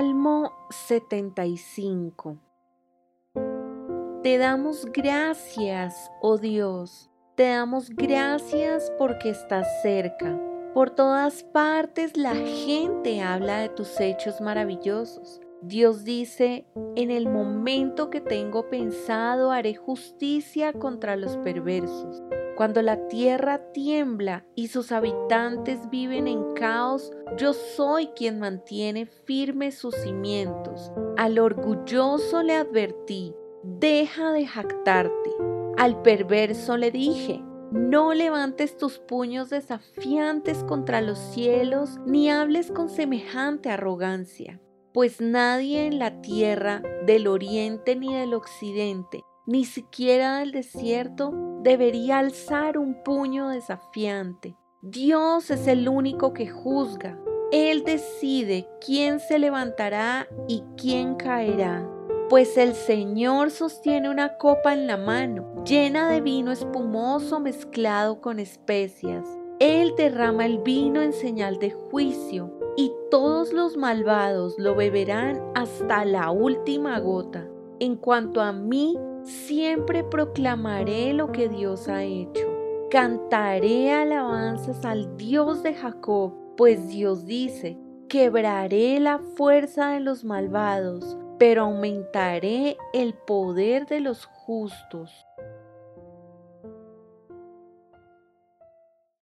Salmo 75 Te damos gracias, oh Dios, te damos gracias porque estás cerca. Por todas partes la gente habla de tus hechos maravillosos. Dios dice, en el momento que tengo pensado haré justicia contra los perversos. Cuando la tierra tiembla y sus habitantes viven en caos, yo soy quien mantiene firmes sus cimientos. Al orgulloso le advertí, deja de jactarte. Al perverso le dije, no levantes tus puños desafiantes contra los cielos, ni hables con semejante arrogancia, pues nadie en la tierra del oriente ni del occidente ni siquiera del desierto, debería alzar un puño desafiante. Dios es el único que juzga. Él decide quién se levantará y quién caerá. Pues el Señor sostiene una copa en la mano, llena de vino espumoso mezclado con especias. Él derrama el vino en señal de juicio, y todos los malvados lo beberán hasta la última gota. En cuanto a mí, Siempre proclamaré lo que Dios ha hecho. Cantaré alabanzas al Dios de Jacob, pues Dios dice, quebraré la fuerza de los malvados, pero aumentaré el poder de los justos.